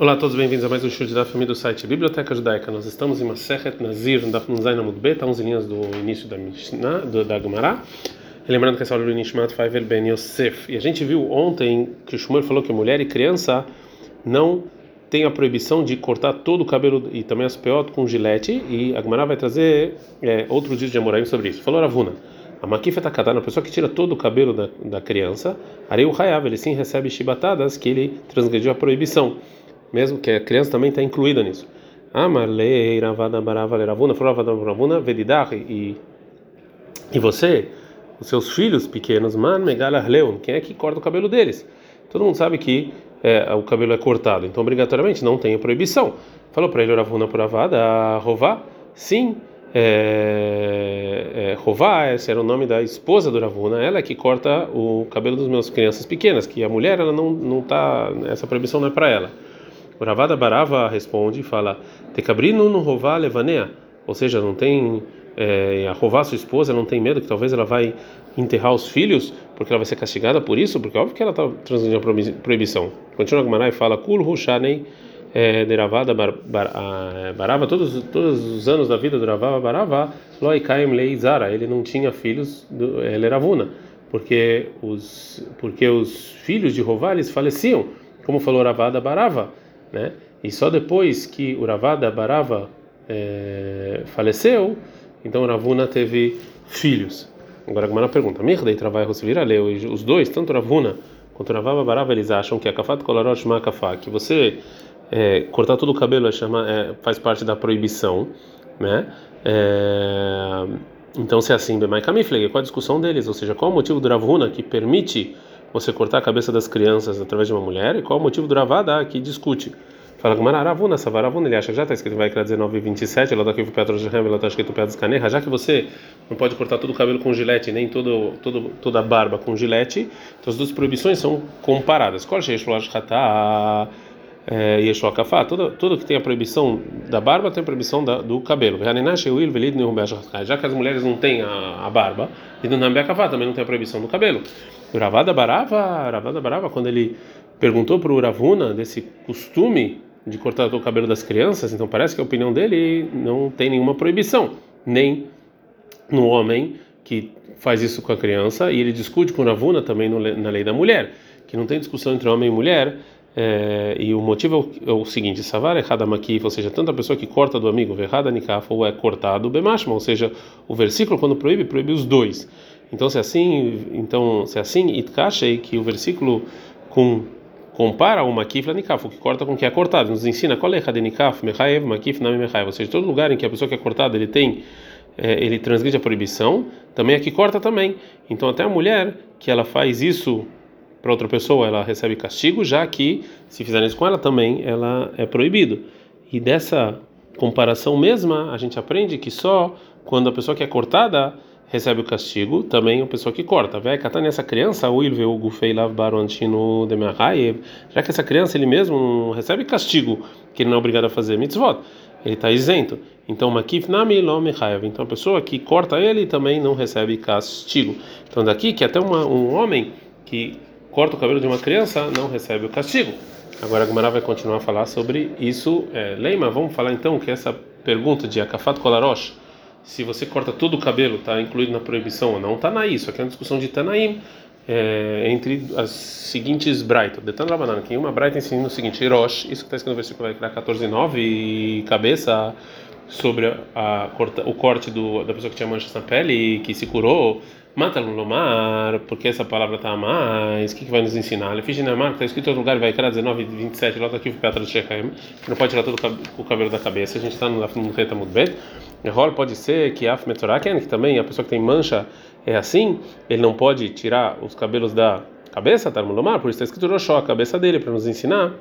Olá a todos, bem-vindos a mais um show de Daf do site Biblioteca Judaica. Nós estamos em Masechet Nazir, no Daf Nunzai Namud Bet, 11 linhas do início da Mishnah, do, da Gemara. Lembrando que essa aula é do Nishmat Faivel Ben Yosef. E a gente viu ontem que o Shumer falou que mulher e criança não tem a proibição de cortar todo o cabelo e também as peotas com gilete. E a Gemara vai trazer é, outros dias de Amoraim sobre isso. Falou Ravuna. A maquifa catada, a pessoa que tira todo o cabelo da, da criança, Areu Hayav, ele sim recebe chibatadas que ele transgrediu a proibição mesmo que a criança também está incluída nisso. Amarlei Ravada Barava Leravuna, Foravada Ravuna, Vedidach, e você, os seus filhos pequenos, Man Megala Leon, quem é que corta o cabelo deles? Todo mundo sabe que é, o cabelo é cortado, então obrigatoriamente não tem proibição. Falou para ele Ravuna Puravada, Rová, sim. É, é, Rová, esse era o nome da esposa do Ravuna, ela é que corta o cabelo dos meus crianças pequenas, que a mulher ela não não tá, essa proibição não é para ela. O Ravada Barava responde e fala: Tecabrino no rová levanea, ou seja, não tem é, a rová sua esposa não tem medo que talvez ela vai enterrar os filhos porque ela vai ser castigada por isso, porque óbvio que ela está transgredindo a proibição. Continua Gamara e fala: Kul Hushanei é, de Ravada Barava, todos, todos os anos da vida do Ravada Barava, Loikaim Leizara, ele não tinha filhos, ele era Vuna, porque os, porque os filhos de Rová eles faleciam, como falou Ravada Barava né? E só depois que o Ravada Barava é, faleceu, então Ravuna teve filhos. Agora a Gemara pergunta: Mirdei trabalha vira leu os dois, tanto Ravuna quanto Ravava Barava, eles acham que a kafat kolarot shma kafá, que você é, cortar todo o cabelo é chama, é, faz parte da proibição, né? É, então, se é assim, Bemai Kamifleg, qual a discussão deles? Ou seja, qual o motivo do Ravuna que permite você cortar a cabeça das crianças através de uma mulher? E qual o motivo do Ravada que discute? Fala com Ravuna, essa Ravuna, ele acha que já está escrito vai 19 e 27, ela daqui para Petro Jehem, ela está escrito Pedro Canerra, já que você não pode cortar todo o cabelo com gilete, nem todo, todo, toda a barba com gilete, então as duas proibições são comparadas. Qual é Yeshua Kafá, tudo, tudo que tem a proibição da barba tem a proibição da, do cabelo. Já que as mulheres não têm a, a barba, e no Kafá também não tem a proibição do cabelo. Ravada Barava, Ravada Barava, quando ele perguntou para o Ravuna desse costume de cortar o cabelo das crianças, então parece que a opinião dele não tem nenhuma proibição, nem no homem que faz isso com a criança, e ele discute com o Ravuna também no, na lei da mulher, que não tem discussão entre homem e mulher, é, e o motivo é o, é seguinte: Savar errada makif, ou seja, tanto a pessoa que corta do amigo, errada nikaf, ou é cortado bemashma, ou seja, o versículo quando proíbe, proíbe os dois. Então, se assim, então, se assim, itkashei, que o versículo com compara o makif la nikaf, o que corta com o que é cortado, nos ensina qual é a nikaf, mechaev, makif, nami mechaev, ou seja, todo lugar em que a pessoa que é cortada, ele tem é, ele transgride a proibição, também é que corta também. Então até a mulher que ela faz isso para outra pessoa, ela recebe castigo, já que se fizerem isso com ela também, ela é proibido. E dessa comparação mesma, a gente aprende que só quando a pessoa que é cortada recebe o castigo, também a pessoa que corta. Vai catar nessa criança, o Ilve, o Gufei Lav Barantino de já que essa criança ele mesmo recebe castigo, que ele não é obrigado a fazer mitzvot, ele está isento. Então, Makif Nami Lomechaev. Então, a pessoa que corta ele também não recebe castigo. Então, daqui que até uma, um homem que corta o cabelo de uma criança não recebe o castigo. Agora a Gumara vai continuar a falar sobre isso. É, Leima, vamos falar então que essa pergunta de Akafat Kolarosh se você corta todo o cabelo, está incluído na proibição ou não, está na isso. Aqui é uma discussão de Tanaim é, entre as seguintes Brighton. Detando banana que uma Brighton ensina o seguinte: Hirosh, isso que está escrito no versículo vai criar 14,9 e cabeça sobre a, a, o corte do, da pessoa que tinha manchas na pele e que se curou. Mata lomar, porque essa palavra está a mais, o que, que vai nos ensinar? Ele fiz na está escrito em outro lugar, vai criar 19, 27, lá aqui o Petra de Shechem, que não pode tirar todo o cabelo da cabeça, a gente está no Reta Mudbet. Rol pode ser que Af Metzoraken, que também a pessoa que tem mancha é assim, ele não pode tirar os cabelos da cabeça, Tarmulomar, por isso está escrito Roshó, a cabeça dele, para nos ensinar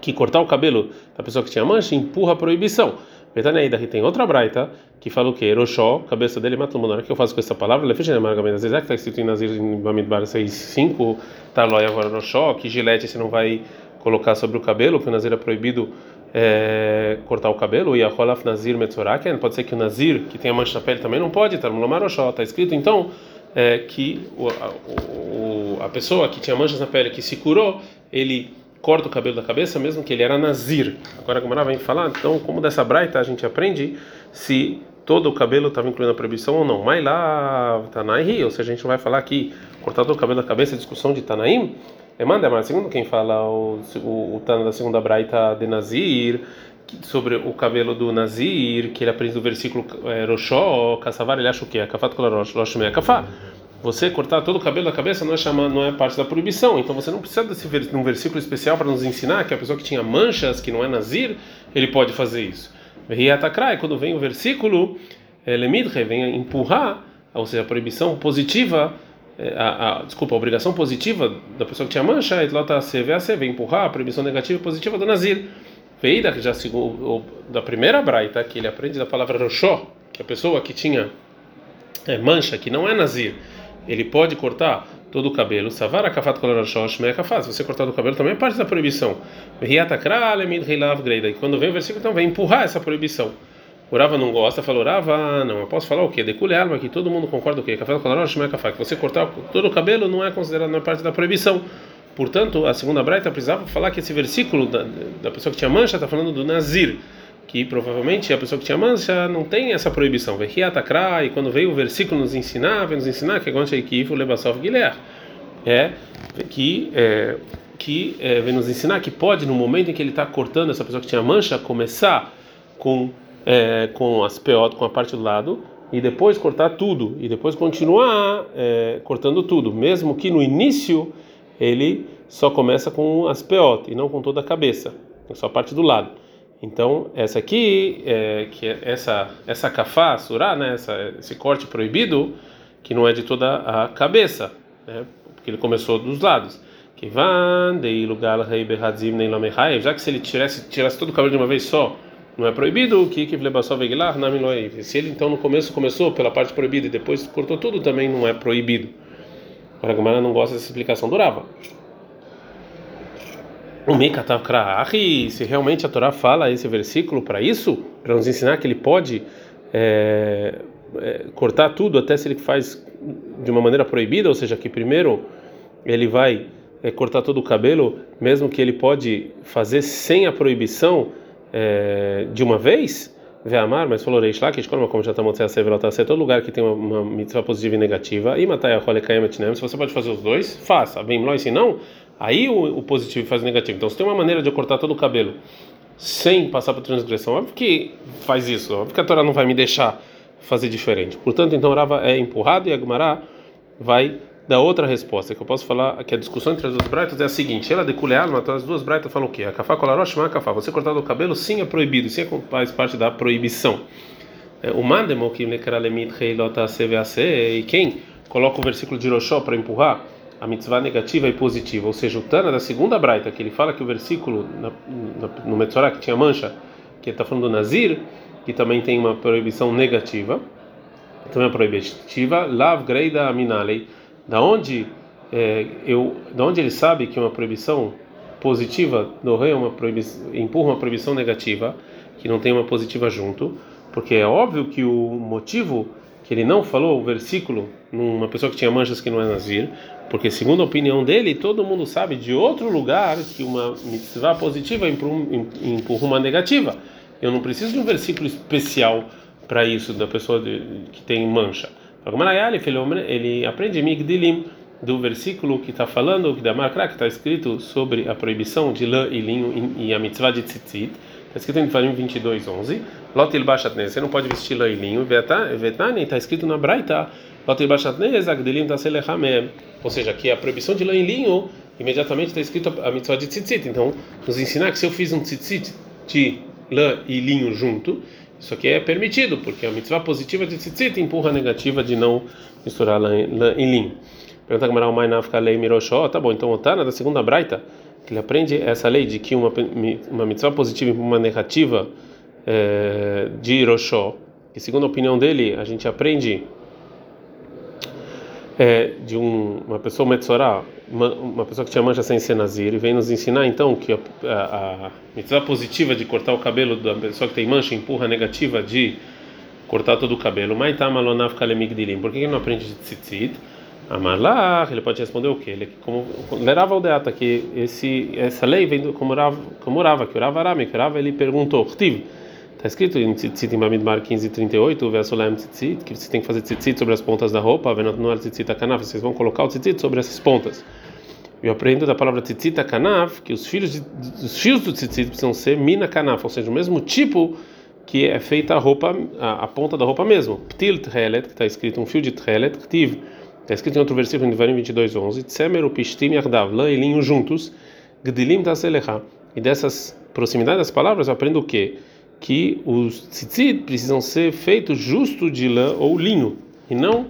que cortar o cabelo da pessoa que tinha mancha empurra a proibição. Betaneida, que tem outra braita que fala o que? Roshó, cabeça dele mata o que eu faço com essa palavra? Lefishene Margaben Nazir, que está escrito em Nazir em Bamidbar 6.5, Tarlói agora Roshó, que gilete você não vai colocar sobre o cabelo, que o Nazir é proibido é, cortar o cabelo, e a Rolaf Nazir Metzoraken, pode ser que o Nazir, que tem a mancha na pele, também não pode, está escrito então é, que o, a, o, a pessoa que tinha manchas na pele, que se curou, ele corta o cabelo da cabeça, mesmo que ele era nazir. Agora a Gamara vai falar, então, como dessa braita a gente aprende se todo o cabelo estava incluindo a proibição ou não. Mas lá, Tanaí, ou seja, a gente vai falar aqui, cortar todo o cabelo da cabeça, discussão de Tanaim. É manda, mas segundo quem fala o, o, o Tana da segunda braita de Nazir, sobre o cabelo do Nazir, que ele aprende do versículo é, Roshó, Kassavar, ele acha o quê? Akafat Kolarosh, Rosh Akafá. Você cortar todo o cabelo da cabeça não é, chama, não é parte da proibição. Então você não precisa desse de um versículo especial para nos ensinar que a pessoa que tinha manchas, que não é Nazir, ele pode fazer isso. Riatakrai, quando vem o versículo, eh, Lemidre, vem empurrar, ou seja, a proibição positiva, eh, a, a, desculpa, a obrigação positiva da pessoa que tinha mancha, Etlota CVAC, vem empurrar a proibição negativa e positiva do Nazir. Veida, que já da primeira braita, que ele aprende da palavra Roshó, que a pessoa que tinha é, mancha, que não é Nazir, ele pode cortar todo o cabelo. Savar me'akafat. Se você cortar do cabelo também é parte da proibição. E quando vem o versículo, então vem empurrar essa proibição. O Rava não gosta, falou Rava, não, eu posso falar o quê? Deculhar, mas que todo mundo concorda o quê? Kafat kolorashosh me'akafat. Que você cortar todo o cabelo não é considerado não parte da proibição. Portanto, a segunda braita precisava falar que esse versículo da, da pessoa que tinha mancha está falando do Nazir que provavelmente a pessoa que tinha mancha não tem essa proibição. E quando veio o versículo nos ensinar, vem nos ensinar que o Lebasov Guilher é que é, que é, vem nos ensinar que pode no momento em que ele está cortando essa pessoa que tinha mancha começar com é, com as peot, com a parte do lado e depois cortar tudo e depois continuar é, cortando tudo, mesmo que no início ele só começa com as peot e não com toda a cabeça, só a parte do lado. Então, essa aqui, é, que é essa essa kafá, surá, né, essa, esse corte proibido, que não é de toda a cabeça, né, porque ele começou dos lados. Que já que se ele tirasse, tirasse todo o cabelo de uma vez só, não é proibido, que que Se ele então no começo começou pela parte proibida e depois cortou tudo, também não é proibido. Agora a não gosta dessa explicação durava. O Krahi, se realmente a Torá fala esse versículo para isso, para nos ensinar que ele pode é, é, cortar tudo até se ele faz de uma maneira proibida, ou seja, que primeiro ele vai é, cortar todo o cabelo, mesmo que ele pode fazer sem a proibição é, de uma vez, amar, mas falou Reish Lakish, como já estamos a ser todo lugar que tem uma, uma mitzvah positiva e negativa, e matar a se você pode fazer os dois, faça. Bem, se não, Aí o, o, positivo faz o negativo. Então, se tem uma maneira de eu cortar todo o cabelo sem passar por transgressão, óbvio que faz isso. Óbvio que a Torá não vai me deixar fazer diferente. Portanto, então Rava é empurrado e a Gumará vai dar outra resposta. Que eu posso falar que a discussão entre as duas braitas é a seguinte: ela deculear, mas as duas braitas falam o quê? A kafá colarosh, a kafá. Você cortar o cabelo sim é proibido, sim é faz parte da proibição. É, o mandemo que e quem coloca o versículo de Roshó para empurrar a mitzvah negativa e positiva, ou seja, o Tana da segunda braita, que ele fala que o versículo na, na, no Metzorah que tinha mancha, que está falando do Nazir, que também tem uma proibição negativa, também é proibitiva, Lav Greida Aminalei, da onde é, eu, da onde ele sabe que uma proibição positiva do rei é uma empurra uma proibição negativa, que não tem uma positiva junto, porque é óbvio que o motivo que ele não falou o versículo numa pessoa que tinha manchas que não é Nazir, porque, segundo a opinião dele, todo mundo sabe de outro lugar que uma mitzvah positiva empurra uma negativa. Eu não preciso de um versículo especial para isso, da pessoa de, que tem mancha. Ele aprende Migdilim do versículo que está falando, que da Markra, que está escrito sobre a proibição de lã e linho e a mitzvah de tzitzit. Está escrito em Devarim 22, 11. Lotil Bashatne, você não pode vestir lã e linho. Está escrito na Braita. Ou seja, que a proibição de lã e linho, imediatamente está escrito a mitzvah de tzitzit. Então, nos ensinar que se eu fiz um tzitzit de lã e linho junto, isso aqui é permitido, porque a mitzvah positiva de tzitzit empurra a negativa de não misturar lã, lã e linho. Pergunta que o Mainafka lei Miroshó. Tá bom, então o Tana da segunda braita, que ele aprende essa lei de que uma, uma mitzvah positiva empurra uma negativa é, de Hiroshó, que segundo a opinião dele, a gente aprende é, de um, uma pessoa metzorá, uma, uma, pessoa que tinha mancha sem ser nazir, e vem nos ensinar então que a, a, a mitzvah positiva de cortar o cabelo da pessoa que tem mancha empurra a negativa de cortar todo o cabelo. Por que ele não aprende de tzitzit? Amalach, ele pode responder o quê? Ele como lerava o deata que esse essa lei vem do como Rav, como Rava, que o Rav Arame, que o Rav ele perguntou, Está escrito em Tzitzit em Bamidbar 15:38, Vesolem Tzitzit, que você tem que fazer Tzitzit sobre as pontas da roupa, vendo no Tzitzit Kanaf, vocês vão colocar o Tzitzit sobre essas pontas. Eu aprendo da palavra Tzitzit Kanaf que os filhos de, os fios do Tzitzit precisam ser Mina Kanaf, ou seja, o mesmo tipo que é feita a roupa, a, a ponta da roupa mesmo. Ptil Tchelet, que está escrito um fio de Tchelet, Ktiv, está escrito em outro versículo em Devarim 22:11, Tsemer Pishtim Yardav, lã e linho juntos, Gdilim Taselecha. E dessas proximidades das palavras eu aprendo o quê? Que os tzitzit precisam ser feitos justo de lã ou linho e não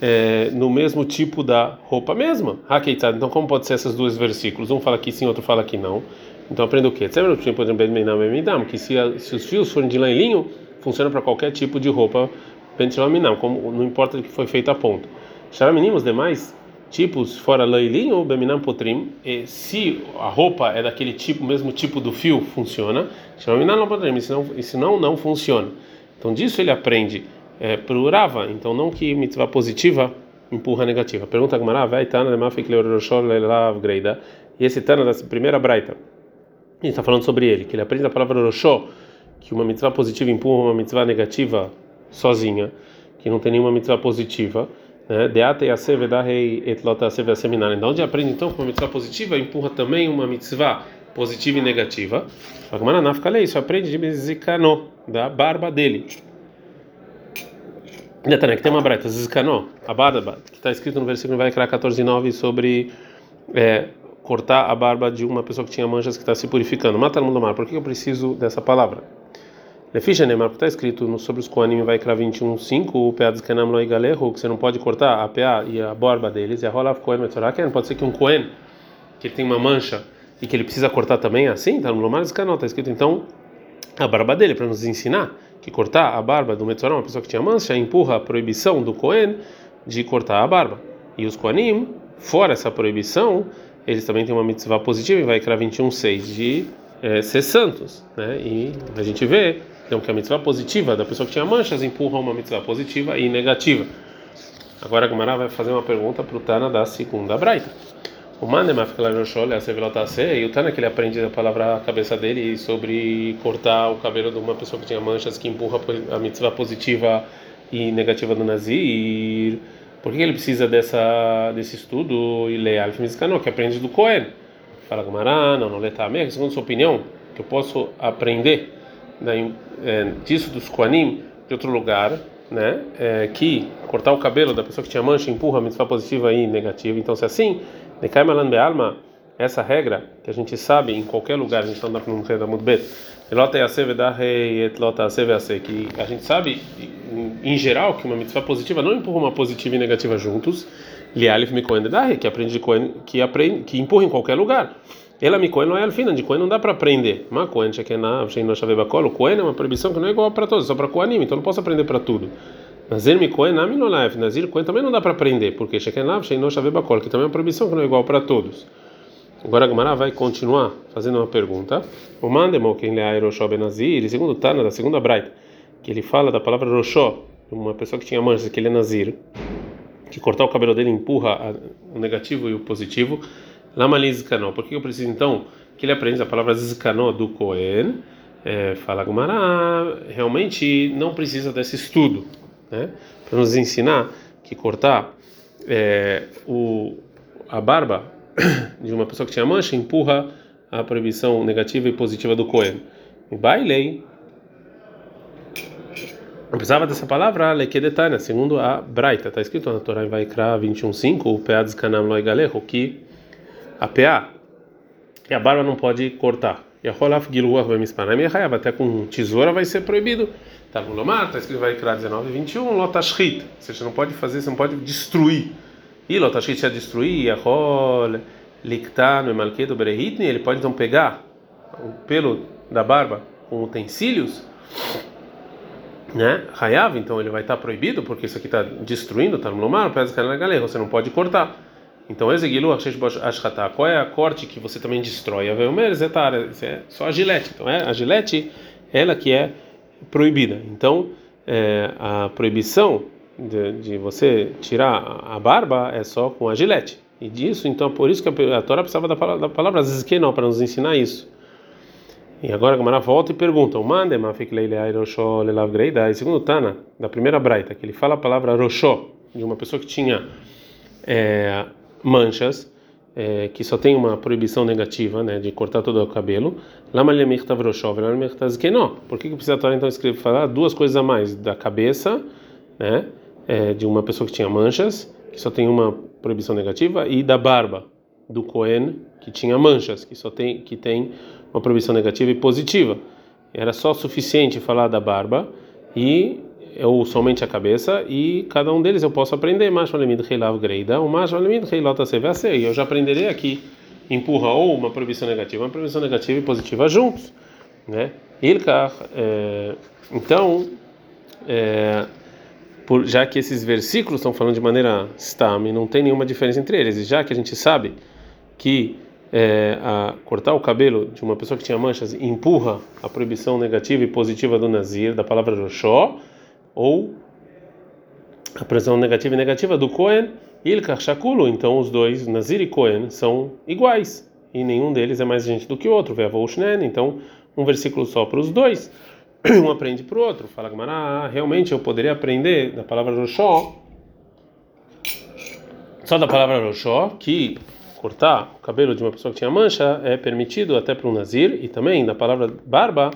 é, no mesmo tipo da roupa mesma. Então, como pode ser esses dois versículos? Um fala que sim, outro fala que não. Então, aprenda o quê? Que se, se os fios forem de lã e linho, funciona para qualquer tipo de roupa, como não importa que foi feita a ponto. Xaraminim, os demais tipos fora lã e linho, beminam potrim, se a roupa é daquele tipo, mesmo tipo do fio, funciona. Beminam potrim, se não, se não, funciona. Então disso ele aprende é, para o então não que mitzvah positiva empurra negativa. Pergunta Gamara, vai Tana de Mafik Greida. E esse Tana da primeira braita, a gente está falando sobre ele, que ele aprende a palavra Roshó, que uma mitzvah positiva empurra uma mitzvah negativa sozinha, que não tem nenhuma mitzvah positiva? Deata e asevedahei etlota seminar. Então, onde aprende então que uma mitzvah positiva empurra também uma mitzvah positiva e negativa. Agmarana fica lei, isso aprende de Zikano, da barba dele. Detalhe, que tem uma breta, Zikano, a barba, que está escrito no versículo vai criar 14:9 sobre é, cortar a barba de uma pessoa que tinha manchas que está se purificando. Mata no mundo mar. Por que eu preciso dessa palavra? Leficha Neymar, está escrito sobre os Koanim vai criar 21.5, o PA dos Kenam Loi Galehu, que você não pode cortar a PA e a borba deles, e a Rolav Kohen Metzoraken, pode ser que um Kohen, que ele tem uma mancha e que ele precisa cortar também, assim, está no Lomar Canal, está escrito então a barba dele, para nos ensinar que cortar a barba do Metzorah, uma pessoa que tinha mancha, empurra a proibição do Kohen de cortar a barba. E os Koanim, fora essa proibição, eles também têm uma mitzvah positiva, e vai criar 21.6 de é, ser santos, né? E a gente vê então, que a mitzvah positiva da pessoa que tinha manchas empurra uma mitzvah positiva e negativa. Agora a Gemara vai fazer uma pergunta para o Tana da segunda braita. O Manemaf e o Tana que ele aprende a palavra a cabeça dele sobre cortar o cabelo de uma pessoa que tinha manchas que empurra a mitzvah positiva e negativa do Nazir. Por que ele precisa dessa, desse estudo e ler Alf que aprende do Cohen? Fala Gemara, não, não lê Tameh, segundo sua opinião, que eu posso aprender né, é, disso dos Koanim de outro lugar, né, é, que cortar o cabelo da pessoa que tinha mancha empurra a mitzvah positiva e negativa. Então, se é assim, Nekai Malan Be'alma, essa regra que a gente sabe em qualquer lugar, a gente está no da Mudbet, que a gente sabe em geral que uma mitzvah positiva não empurra uma positiva e negativa juntos, que aprende que aprende que empurra em qualquer lugar. Ela me coen não é alfina, de coen não dá para aprender. Mas coen shekenav, shein no shavebakol, coen é uma proibição que não é igual para todos, só para coanim, então não posso aprender para tudo. Nazir me coen nami no laif, nazir coen também não dá para aprender, porque shekenav, shein shavebakol, que também é uma proibição que não é igual para todos. Agora a Gemara vai continuar fazendo uma pergunta. O mandemo quem lê Roshó Benazir, segundo Tana, da segunda Braita, que ele fala da palavra Roshó, uma pessoa que tinha manchas, que ele é Nazir, que cortar o cabelo dele empurra o negativo e o positivo. Lama Lizkanó. Por que eu preciso então que ele aprenda a palavra Zizkanó do Cohen? É, fala Gumara, realmente não precisa desse estudo, né? Para nos ensinar que cortar é, o, a barba de uma pessoa que tinha mancha empurra a proibição negativa e positiva do Cohen. Bailei. Eu precisava dessa palavra, lekedetania, segundo a Braita, está escrito na Torá em Vaikra 21.5, o Pead Kanam Loi Galeho, que a PA, e a barba não pode cortar. E a Rolaf Giluah vai me espanar, até com tesoura vai ser proibido. Tá no Lomar, está escrito vai criar 19 e 21, Lotashrit. Você não pode fazer, você não pode destruir. E Lotashrit é destruir, a Rol, Liktano e Malkedo Berehitni, ele pode então pegar o pelo da barba com utensílios, né? Hayav, então ele vai estar proibido, porque isso aqui está destruindo, está no Lomar, pesa canela galera, você não pode cortar. Então, Ezegilu Ashkatá, qual é a corte que você também destrói? Zetara, é só a gilete. Então, é a gilete, ela que é proibida. Então, é, a proibição de, de, você tirar a barba é só com a gilete. E disso, então, por isso que a, Torá precisava da palavra, da palavra zizkenó, para nos ensinar isso. E agora a Gamara volta e pergunta: Mande, E segundo Tana, da primeira braita, que ele fala a palavra roshó, de uma pessoa que tinha é, manchas, é, que só tem uma proibição negativa, né, de cortar todo o cabelo. Por que, que precisa Torá então escrever, falar duas coisas a mais? Da cabeça, né, é, de uma pessoa que tinha manchas, que só tem uma proibição negativa, e da barba, do Cohen, que tinha manchas, que só tem, que tem uma proibição negativa e positiva. Era só suficiente falar da barba e ou somente a cabeça e cada um deles eu posso aprender. Mais reilav greida o mais reilota e eu já aprenderei aqui. Empurra ou uma proibição negativa uma proibição negativa e positiva juntos né? Ilkar é, então é, por, já que esses versículos estão falando de maneira stam e não tem nenhuma diferença entre eles e já que a gente sabe que é, cortar o cabelo de uma pessoa que tinha manchas empurra a proibição negativa e positiva do Nazir, da palavra Roshó, ou a proibição negativa e negativa do Cohen, Ilkar Shakulo, então os dois, Nazir e Cohen, são iguais, e nenhum deles é mais gente do que o outro, então um versículo só para os dois, um aprende para o outro, fala Gamara, ah, realmente eu poderia aprender da palavra Roshó, só da palavra Roshó, que cortar o cabelo de uma pessoa que tinha mancha é permitido até para um nazir e também na palavra barba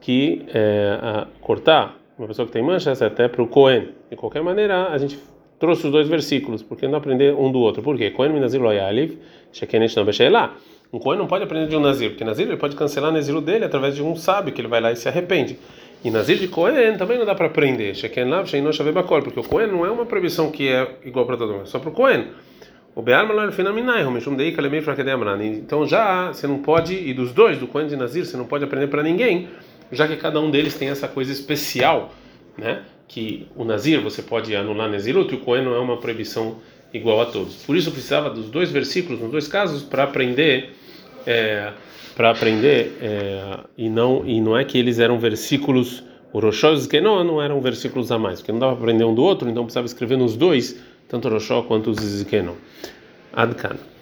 que é, cortar uma pessoa que tem manchas até para o Cohen. De qualquer maneira, a gente trouxe os dois versículos, porque não aprender um do outro. Por quê? Cohen nazir loyaliv, shekenesh não lá. Um Cohen não pode aprender de um nazir, porque nazir ele pode cancelar o naziro dele através de um sábio que ele vai lá e se arrepende. E nazir de Cohen também não dá para aprender. Sheken lav, shein porque o Cohen não é uma proibição que é igual para todo mundo, é só para o Cohen. O Be'al Malor Finaminai, Homeshum Dei Kalemei Então já você não pode, e dos dois, do Kohen de Nazir, você não pode aprender para ninguém, já que cada um deles tem essa coisa especial, né? Que o Nazir você pode anular Nazirut e o Kohen não é uma proibição igual a todos. Por isso precisava dos dois versículos, nos dois casos, para aprender. É, para aprender é, e não e não é que eles eram versículos o Roshos que não não eram versículos a mais porque não dava para aprender um do outro então precisava escrever nos dois tanto Roshó quanto os Zizikenon. Adkan.